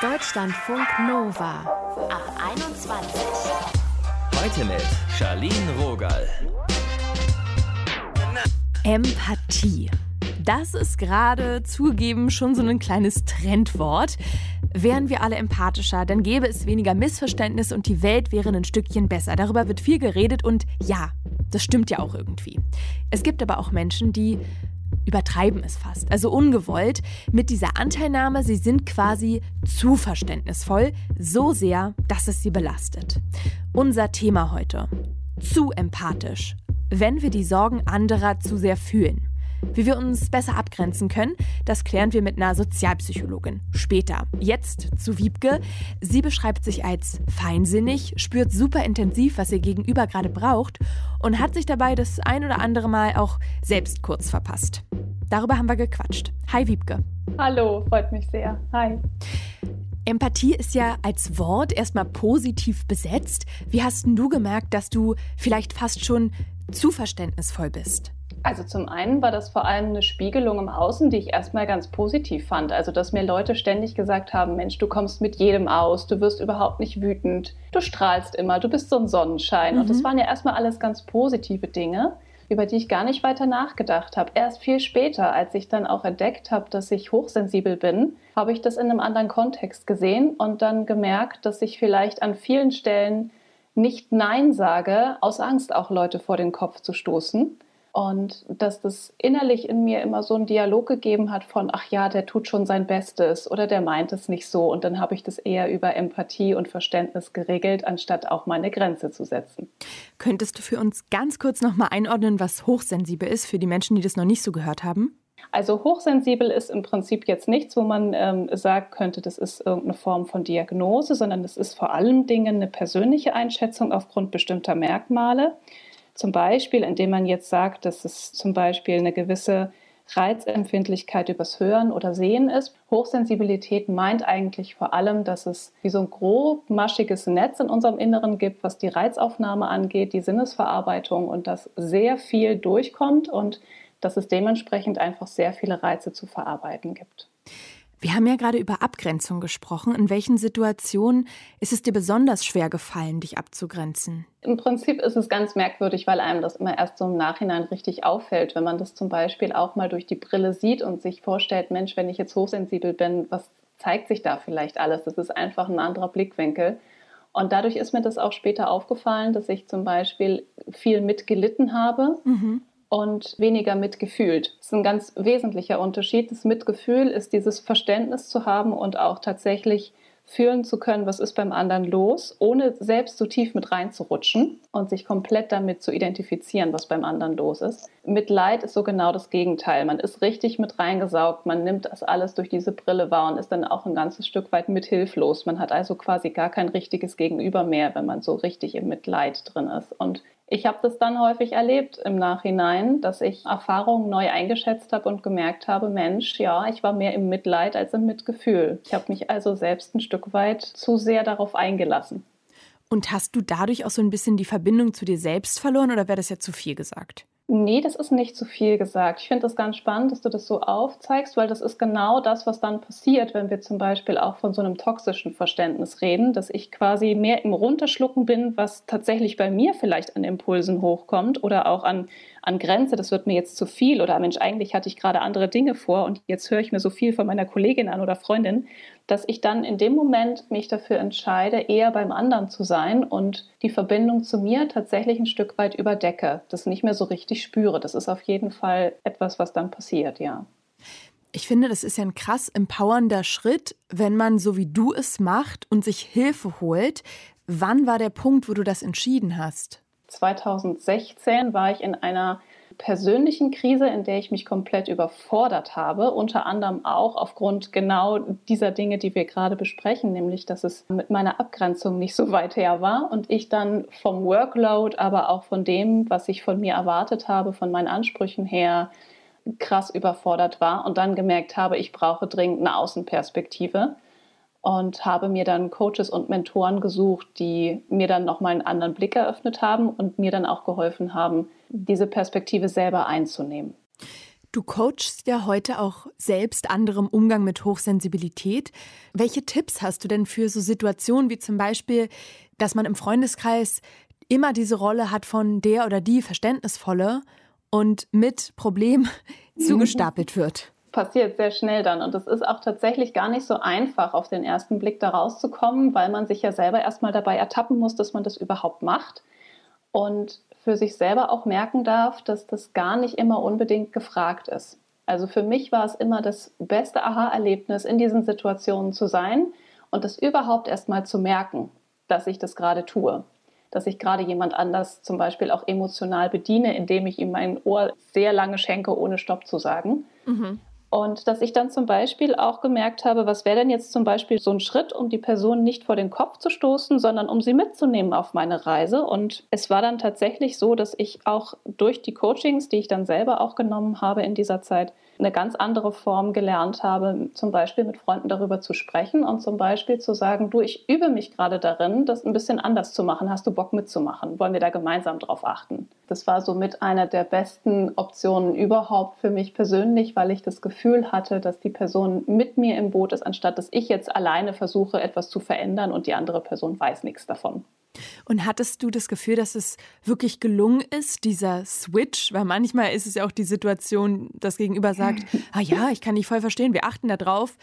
Deutschlandfunk Nova ab 21. Heute mit Charlene Rogal. Empathie. Das ist gerade zugegeben schon so ein kleines Trendwort. Wären wir alle empathischer, dann gäbe es weniger Missverständnis und die Welt wäre ein Stückchen besser. Darüber wird viel geredet und ja, das stimmt ja auch irgendwie. Es gibt aber auch Menschen, die übertreiben es fast, also ungewollt, mit dieser Anteilnahme, sie sind quasi zu verständnisvoll, so sehr, dass es sie belastet. Unser Thema heute. Zu empathisch, wenn wir die Sorgen anderer zu sehr fühlen. Wie wir uns besser abgrenzen können, das klären wir mit einer Sozialpsychologin. Später. Jetzt zu Wiebke. Sie beschreibt sich als feinsinnig, spürt super intensiv, was ihr Gegenüber gerade braucht und hat sich dabei das ein oder andere Mal auch selbst kurz verpasst. Darüber haben wir gequatscht. Hi Wiebke. Hallo, freut mich sehr. Hi. Empathie ist ja als Wort erstmal positiv besetzt. Wie hast du gemerkt, dass du vielleicht fast schon zu verständnisvoll bist? Also zum einen war das vor allem eine Spiegelung im Außen, die ich erstmal ganz positiv fand. Also dass mir Leute ständig gesagt haben, Mensch, du kommst mit jedem aus, du wirst überhaupt nicht wütend, du strahlst immer, du bist so ein Sonnenschein. Mhm. Und das waren ja erstmal alles ganz positive Dinge, über die ich gar nicht weiter nachgedacht habe. Erst viel später, als ich dann auch entdeckt habe, dass ich hochsensibel bin, habe ich das in einem anderen Kontext gesehen und dann gemerkt, dass ich vielleicht an vielen Stellen nicht Nein sage, aus Angst auch Leute vor den Kopf zu stoßen und dass das innerlich in mir immer so einen Dialog gegeben hat von, ach ja, der tut schon sein Bestes oder der meint es nicht so. Und dann habe ich das eher über Empathie und Verständnis geregelt, anstatt auch meine Grenze zu setzen. Könntest du für uns ganz kurz nochmal einordnen, was hochsensibel ist, für die Menschen, die das noch nicht so gehört haben? Also hochsensibel ist im Prinzip jetzt nichts, wo man ähm, sagen könnte, das ist irgendeine Form von Diagnose, sondern es ist vor allem Dingen eine persönliche Einschätzung aufgrund bestimmter Merkmale. Zum Beispiel, indem man jetzt sagt, dass es zum Beispiel eine gewisse Reizempfindlichkeit übers Hören oder Sehen ist. Hochsensibilität meint eigentlich vor allem, dass es wie so ein grob maschiges Netz in unserem Inneren gibt, was die Reizaufnahme angeht, die Sinnesverarbeitung und dass sehr viel durchkommt und dass es dementsprechend einfach sehr viele Reize zu verarbeiten gibt. Wir haben ja gerade über Abgrenzung gesprochen. In welchen Situationen ist es dir besonders schwer gefallen, dich abzugrenzen? Im Prinzip ist es ganz merkwürdig, weil einem das immer erst so im Nachhinein richtig auffällt, wenn man das zum Beispiel auch mal durch die Brille sieht und sich vorstellt, Mensch, wenn ich jetzt hochsensibel bin, was zeigt sich da vielleicht alles? Das ist einfach ein anderer Blickwinkel. Und dadurch ist mir das auch später aufgefallen, dass ich zum Beispiel viel mitgelitten habe. Mhm und weniger mitgefühlt. Das ist ein ganz wesentlicher Unterschied. Das Mitgefühl ist dieses Verständnis zu haben und auch tatsächlich fühlen zu können, was ist beim anderen los, ohne selbst so tief mit reinzurutschen und sich komplett damit zu identifizieren, was beim anderen los ist. Mitleid ist so genau das Gegenteil. Man ist richtig mit reingesaugt, man nimmt das alles durch diese Brille wahr und ist dann auch ein ganzes Stück weit mithilflos. Man hat also quasi gar kein richtiges Gegenüber mehr, wenn man so richtig im Mitleid drin ist. Und ich habe das dann häufig erlebt im Nachhinein, dass ich Erfahrungen neu eingeschätzt habe und gemerkt habe, Mensch, ja, ich war mehr im Mitleid als im Mitgefühl. Ich habe mich also selbst ein Stück weit zu sehr darauf eingelassen. Und hast du dadurch auch so ein bisschen die Verbindung zu dir selbst verloren oder wäre das ja zu viel gesagt? Nee, das ist nicht zu viel gesagt. Ich finde das ganz spannend, dass du das so aufzeigst, weil das ist genau das, was dann passiert, wenn wir zum Beispiel auch von so einem toxischen Verständnis reden, dass ich quasi mehr im Runterschlucken bin, was tatsächlich bei mir vielleicht an Impulsen hochkommt oder auch an, an Grenze, das wird mir jetzt zu viel oder Mensch, eigentlich hatte ich gerade andere Dinge vor und jetzt höre ich mir so viel von meiner Kollegin an oder Freundin, dass ich dann in dem Moment mich dafür entscheide, eher beim anderen zu sein und die Verbindung zu mir tatsächlich ein Stück weit überdecke, das nicht mehr so richtig spüre. Das ist auf jeden Fall etwas, was dann passiert, ja. Ich finde, das ist ja ein krass empowernder Schritt, wenn man so wie du es macht und sich Hilfe holt. Wann war der Punkt, wo du das entschieden hast? 2016 war ich in einer persönlichen Krise, in der ich mich komplett überfordert habe, unter anderem auch aufgrund genau dieser Dinge, die wir gerade besprechen, nämlich dass es mit meiner Abgrenzung nicht so weit her war und ich dann vom Workload, aber auch von dem, was ich von mir erwartet habe, von meinen Ansprüchen her, krass überfordert war und dann gemerkt habe, ich brauche dringend eine Außenperspektive und habe mir dann Coaches und Mentoren gesucht, die mir dann nochmal einen anderen Blick eröffnet haben und mir dann auch geholfen haben, diese Perspektive selber einzunehmen. Du coachst ja heute auch selbst andere im Umgang mit Hochsensibilität. Welche Tipps hast du denn für so Situationen wie zum Beispiel, dass man im Freundeskreis immer diese Rolle hat von der oder die Verständnisvolle und mit Problem zugestapelt wird? Passiert sehr schnell dann. Und es ist auch tatsächlich gar nicht so einfach, auf den ersten Blick da rauszukommen, weil man sich ja selber erstmal dabei ertappen muss, dass man das überhaupt macht. Und für sich selber auch merken darf, dass das gar nicht immer unbedingt gefragt ist. Also für mich war es immer das beste Aha-Erlebnis, in diesen Situationen zu sein und das überhaupt erstmal zu merken, dass ich das gerade tue. Dass ich gerade jemand anders zum Beispiel auch emotional bediene, indem ich ihm mein Ohr sehr lange schenke, ohne Stopp zu sagen. Mhm. Und dass ich dann zum Beispiel auch gemerkt habe, was wäre denn jetzt zum Beispiel so ein Schritt, um die Person nicht vor den Kopf zu stoßen, sondern um sie mitzunehmen auf meine Reise. Und es war dann tatsächlich so, dass ich auch durch die Coachings, die ich dann selber auch genommen habe in dieser Zeit, eine ganz andere Form gelernt habe, zum Beispiel mit Freunden darüber zu sprechen und zum Beispiel zu sagen, du, ich übe mich gerade darin, das ein bisschen anders zu machen. Hast du Bock mitzumachen? Wollen wir da gemeinsam drauf achten? Das war somit eine der besten Optionen überhaupt für mich persönlich, weil ich das Gefühl hatte, dass die Person mit mir im Boot ist, anstatt dass ich jetzt alleine versuche, etwas zu verändern und die andere Person weiß nichts davon. Und hattest du das Gefühl, dass es wirklich gelungen ist, dieser Switch? Weil manchmal ist es ja auch die Situation, das Gegenüber sagt, ah ja, ich kann dich voll verstehen, wir achten da drauf.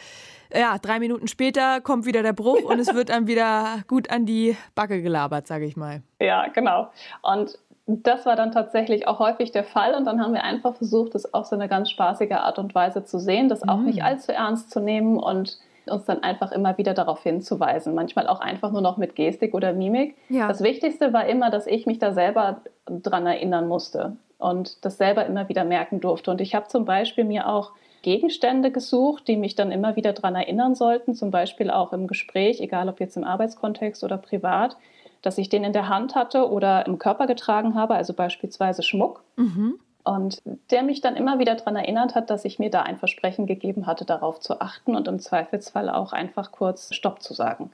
Ja, drei Minuten später kommt wieder der Bruch und es wird dann wieder gut an die Backe gelabert, sage ich mal. Ja, genau. Und das war dann tatsächlich auch häufig der Fall und dann haben wir einfach versucht, das auf so eine ganz spaßige Art und Weise zu sehen, das auch mhm. nicht allzu ernst zu nehmen und uns dann einfach immer wieder darauf hinzuweisen. Manchmal auch einfach nur noch mit Gestik oder Mimik. Ja. Das Wichtigste war immer, dass ich mich da selber dran erinnern musste und das selber immer wieder merken durfte. Und ich habe zum Beispiel mir auch Gegenstände gesucht, die mich dann immer wieder daran erinnern sollten, zum Beispiel auch im Gespräch, egal ob jetzt im Arbeitskontext oder privat, dass ich den in der Hand hatte oder im Körper getragen habe, also beispielsweise Schmuck. Mhm. Und der mich dann immer wieder daran erinnert hat, dass ich mir da ein Versprechen gegeben hatte, darauf zu achten und im Zweifelsfall auch einfach kurz Stopp zu sagen.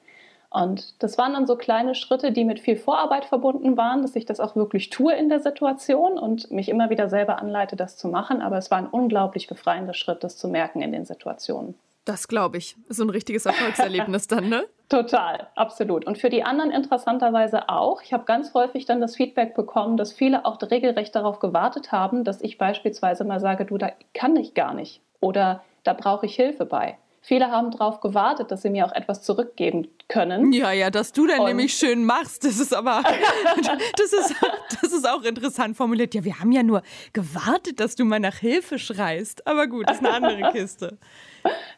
Und das waren dann so kleine Schritte, die mit viel Vorarbeit verbunden waren, dass ich das auch wirklich tue in der Situation und mich immer wieder selber anleite, das zu machen. Aber es war ein unglaublich befreiender Schritt, das zu merken in den Situationen. Das glaube ich. Ist so ein richtiges Erfolgserlebnis dann, ne? Total, absolut. Und für die anderen interessanterweise auch. Ich habe ganz häufig dann das Feedback bekommen, dass viele auch regelrecht darauf gewartet haben, dass ich beispielsweise mal sage, du, da kann ich gar nicht oder da brauche ich Hilfe bei. Viele haben darauf gewartet, dass sie mir auch etwas zurückgeben können. Ja, ja, dass du dann und nämlich schön machst, das ist aber, das ist, das ist auch interessant formuliert. Ja, wir haben ja nur gewartet, dass du mal nach Hilfe schreist. Aber gut, das ist eine andere Kiste.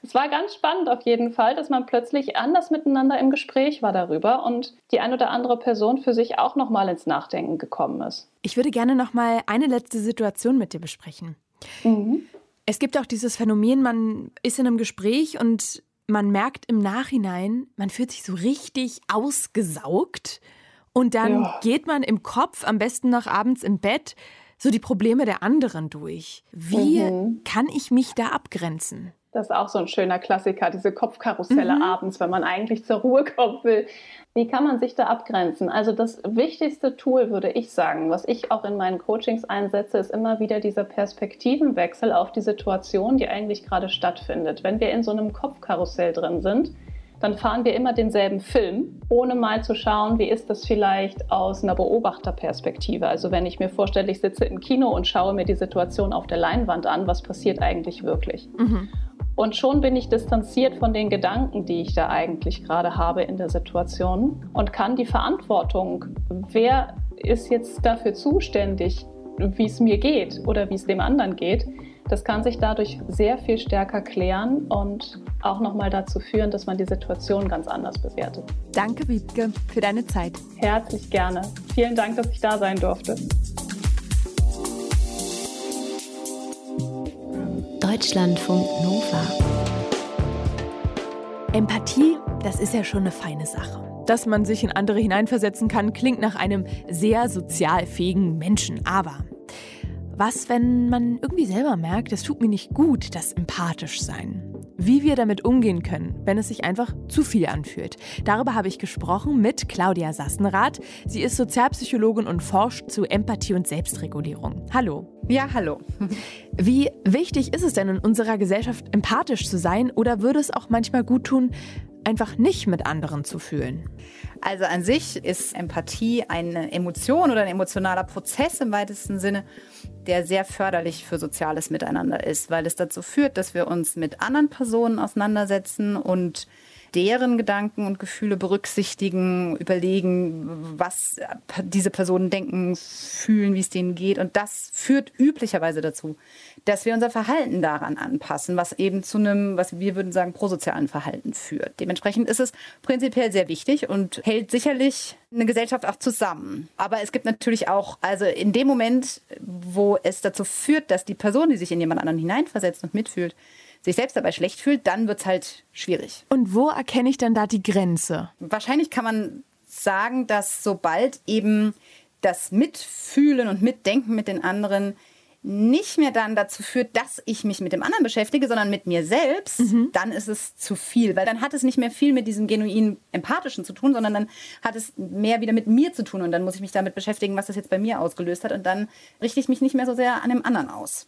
Es war ganz spannend auf jeden Fall, dass man plötzlich anders miteinander im Gespräch war darüber und die ein oder andere Person für sich auch noch mal ins Nachdenken gekommen ist. Ich würde gerne noch mal eine letzte Situation mit dir besprechen. Mhm. Es gibt auch dieses Phänomen, man ist in einem Gespräch und man merkt im Nachhinein, man fühlt sich so richtig ausgesaugt und dann ja. geht man im Kopf, am besten noch abends im Bett, so die Probleme der anderen durch. Wie mhm. kann ich mich da abgrenzen? Das ist auch so ein schöner Klassiker, diese Kopfkarusselle mhm. abends, wenn man eigentlich zur Ruhe kommen will. Wie kann man sich da abgrenzen? Also das wichtigste Tool, würde ich sagen, was ich auch in meinen Coachings einsetze, ist immer wieder dieser Perspektivenwechsel auf die Situation, die eigentlich gerade stattfindet. Wenn wir in so einem Kopfkarussell drin sind, dann fahren wir immer denselben Film, ohne mal zu schauen, wie ist das vielleicht aus einer Beobachterperspektive. Also wenn ich mir vorstelle, ich sitze im Kino und schaue mir die Situation auf der Leinwand an, was passiert eigentlich wirklich? Mhm. Und schon bin ich distanziert von den Gedanken, die ich da eigentlich gerade habe in der Situation und kann die Verantwortung, wer ist jetzt dafür zuständig, wie es mir geht oder wie es dem anderen geht, das kann sich dadurch sehr viel stärker klären und auch nochmal dazu führen, dass man die Situation ganz anders bewertet. Danke, Wiebke, für deine Zeit. Herzlich gerne. Vielen Dank, dass ich da sein durfte. Deutschlandfunk Nova. Empathie, das ist ja schon eine feine Sache. Dass man sich in andere hineinversetzen kann, klingt nach einem sehr sozial fähigen Menschen. Aber was, wenn man irgendwie selber merkt, es tut mir nicht gut, das empathisch sein? Wie wir damit umgehen können, wenn es sich einfach zu viel anfühlt. Darüber habe ich gesprochen mit Claudia Sassenrath. Sie ist Sozialpsychologin und forscht zu Empathie und Selbstregulierung. Hallo. Ja, hallo. Wie wichtig ist es denn in unserer Gesellschaft, empathisch zu sein oder würde es auch manchmal gut tun, einfach nicht mit anderen zu fühlen? Also an sich ist Empathie eine Emotion oder ein emotionaler Prozess im weitesten Sinne, der sehr förderlich für soziales Miteinander ist, weil es dazu führt, dass wir uns mit anderen Personen auseinandersetzen und deren Gedanken und Gefühle berücksichtigen, überlegen, was diese Personen denken, fühlen, wie es denen geht. Und das führt üblicherweise dazu, dass wir unser Verhalten daran anpassen, was eben zu einem, was wir würden sagen, prosozialen Verhalten führt. Dementsprechend ist es prinzipiell sehr wichtig und hält sicherlich eine Gesellschaft auch zusammen. Aber es gibt natürlich auch, also in dem Moment, wo es dazu führt, dass die Person, die sich in jemand anderen hineinversetzt und mitfühlt, sich selbst dabei schlecht fühlt, dann wird es halt schwierig. Und wo erkenne ich dann da die Grenze? Wahrscheinlich kann man sagen, dass sobald eben das Mitfühlen und Mitdenken mit den anderen nicht mehr dann dazu führt, dass ich mich mit dem anderen beschäftige, sondern mit mir selbst, mhm. dann ist es zu viel. Weil dann hat es nicht mehr viel mit diesem genuinen Empathischen zu tun, sondern dann hat es mehr wieder mit mir zu tun. Und dann muss ich mich damit beschäftigen, was das jetzt bei mir ausgelöst hat. Und dann richte ich mich nicht mehr so sehr an dem anderen aus.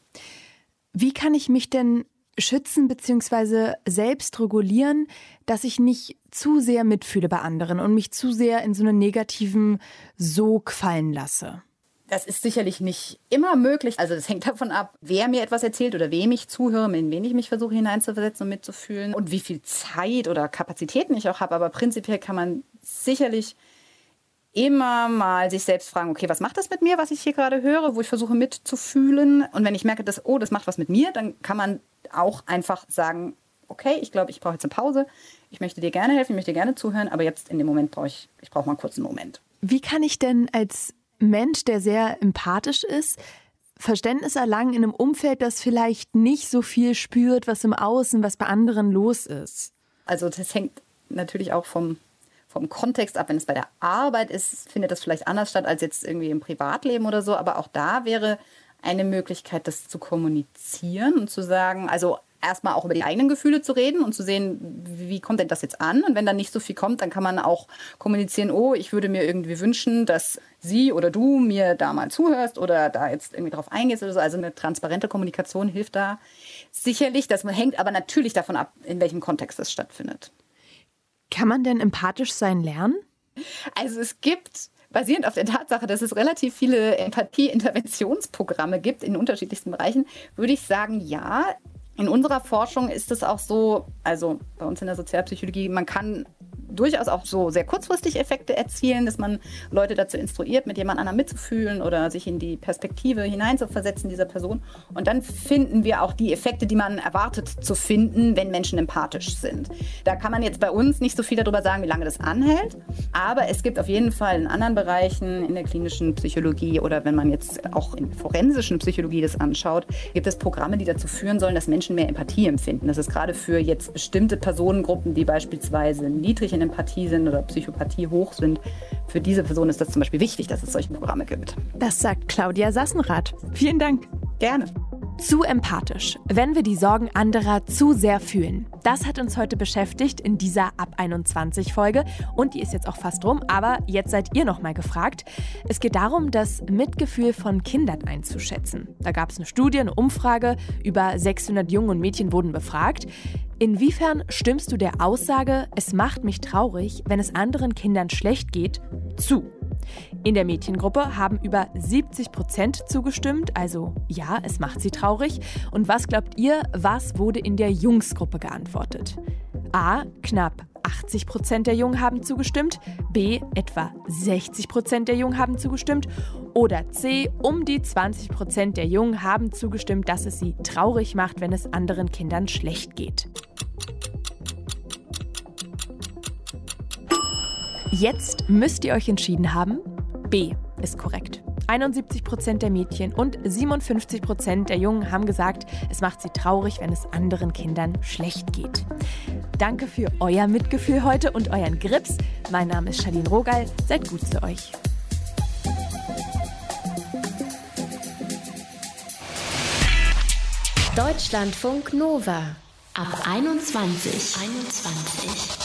Wie kann ich mich denn schützen bzw. selbst regulieren, dass ich nicht zu sehr mitfühle bei anderen und mich zu sehr in so einen negativen Sog fallen lasse? Das ist sicherlich nicht immer möglich. Also das hängt davon ab, wer mir etwas erzählt oder wem ich zuhöre, in wen ich mich versuche hineinzuversetzen und mitzufühlen und wie viel Zeit oder Kapazitäten ich auch habe. Aber prinzipiell kann man sicherlich immer mal sich selbst fragen, okay, was macht das mit mir, was ich hier gerade höre, wo ich versuche mitzufühlen. Und wenn ich merke, dass, oh, das macht was mit mir, dann kann man auch einfach sagen, okay, ich glaube, ich brauche jetzt eine Pause. Ich möchte dir gerne helfen, ich möchte dir gerne zuhören, aber jetzt in dem Moment brauche ich, ich brauche mal kurz einen Moment. Wie kann ich denn als Mensch, der sehr empathisch ist, Verständnis erlangen in einem Umfeld, das vielleicht nicht so viel spürt, was im Außen, was bei anderen los ist? Also das hängt natürlich auch vom, vom Kontext ab. Wenn es bei der Arbeit ist, findet das vielleicht anders statt als jetzt irgendwie im Privatleben oder so. Aber auch da wäre eine Möglichkeit, das zu kommunizieren und zu sagen, also erstmal auch über die eigenen Gefühle zu reden und zu sehen, wie kommt denn das jetzt an? Und wenn dann nicht so viel kommt, dann kann man auch kommunizieren, oh, ich würde mir irgendwie wünschen, dass sie oder du mir da mal zuhörst oder da jetzt irgendwie drauf eingehst oder so. Also eine transparente Kommunikation hilft da sicherlich. Das hängt aber natürlich davon ab, in welchem Kontext das stattfindet. Kann man denn empathisch sein lernen? Also es gibt basierend auf der Tatsache, dass es relativ viele Empathie-Interventionsprogramme gibt in unterschiedlichsten Bereichen, würde ich sagen, ja. In unserer Forschung ist es auch so, also bei uns in der Sozialpsychologie, man kann durchaus auch so sehr kurzfristig Effekte erzielen, dass man Leute dazu instruiert, mit jemand anderem mitzufühlen oder sich in die Perspektive hineinzuversetzen dieser Person. Und dann finden wir auch die Effekte, die man erwartet zu finden, wenn Menschen empathisch sind. Da kann man jetzt bei uns nicht so viel darüber sagen, wie lange das anhält, aber es gibt auf jeden Fall in anderen Bereichen, in der klinischen Psychologie oder wenn man jetzt auch in forensischen Psychologie das anschaut, gibt es Programme, die dazu führen sollen, dass Menschen mehr Empathie empfinden. Das ist gerade für jetzt bestimmte Personengruppen, die beispielsweise niedrig in Empathie sind oder Psychopathie hoch sind, für diese Person ist das zum Beispiel wichtig, dass es solche Programme gibt. Das sagt Claudia Sassenrath. Vielen Dank. Gerne. Zu empathisch, wenn wir die Sorgen anderer zu sehr fühlen. Das hat uns heute beschäftigt in dieser Ab 21 Folge und die ist jetzt auch fast rum, aber jetzt seid ihr noch mal gefragt. Es geht darum, das Mitgefühl von Kindern einzuschätzen. Da gab es eine Studie, eine Umfrage, über 600 Jungen und Mädchen wurden befragt. Inwiefern stimmst du der Aussage, es macht mich traurig, wenn es anderen Kindern schlecht geht, zu? In der Mädchengruppe haben über 70 Prozent zugestimmt, also ja, es macht sie traurig. Und was glaubt ihr, was wurde in der Jungsgruppe geantwortet? A. Knapp 80 Prozent der Jungen haben zugestimmt. B. Etwa 60 Prozent der Jungen haben zugestimmt. Oder C. Um die 20 Prozent der Jungen haben zugestimmt, dass es sie traurig macht, wenn es anderen Kindern schlecht geht. Jetzt müsst ihr euch entschieden haben. B ist korrekt. 71 Prozent der Mädchen und 57 Prozent der Jungen haben gesagt, es macht sie traurig, wenn es anderen Kindern schlecht geht. Danke für euer Mitgefühl heute und euren Grips. Mein Name ist Charlene Rogal. Seid gut zu euch. Deutschlandfunk Nova Ab 21. 21.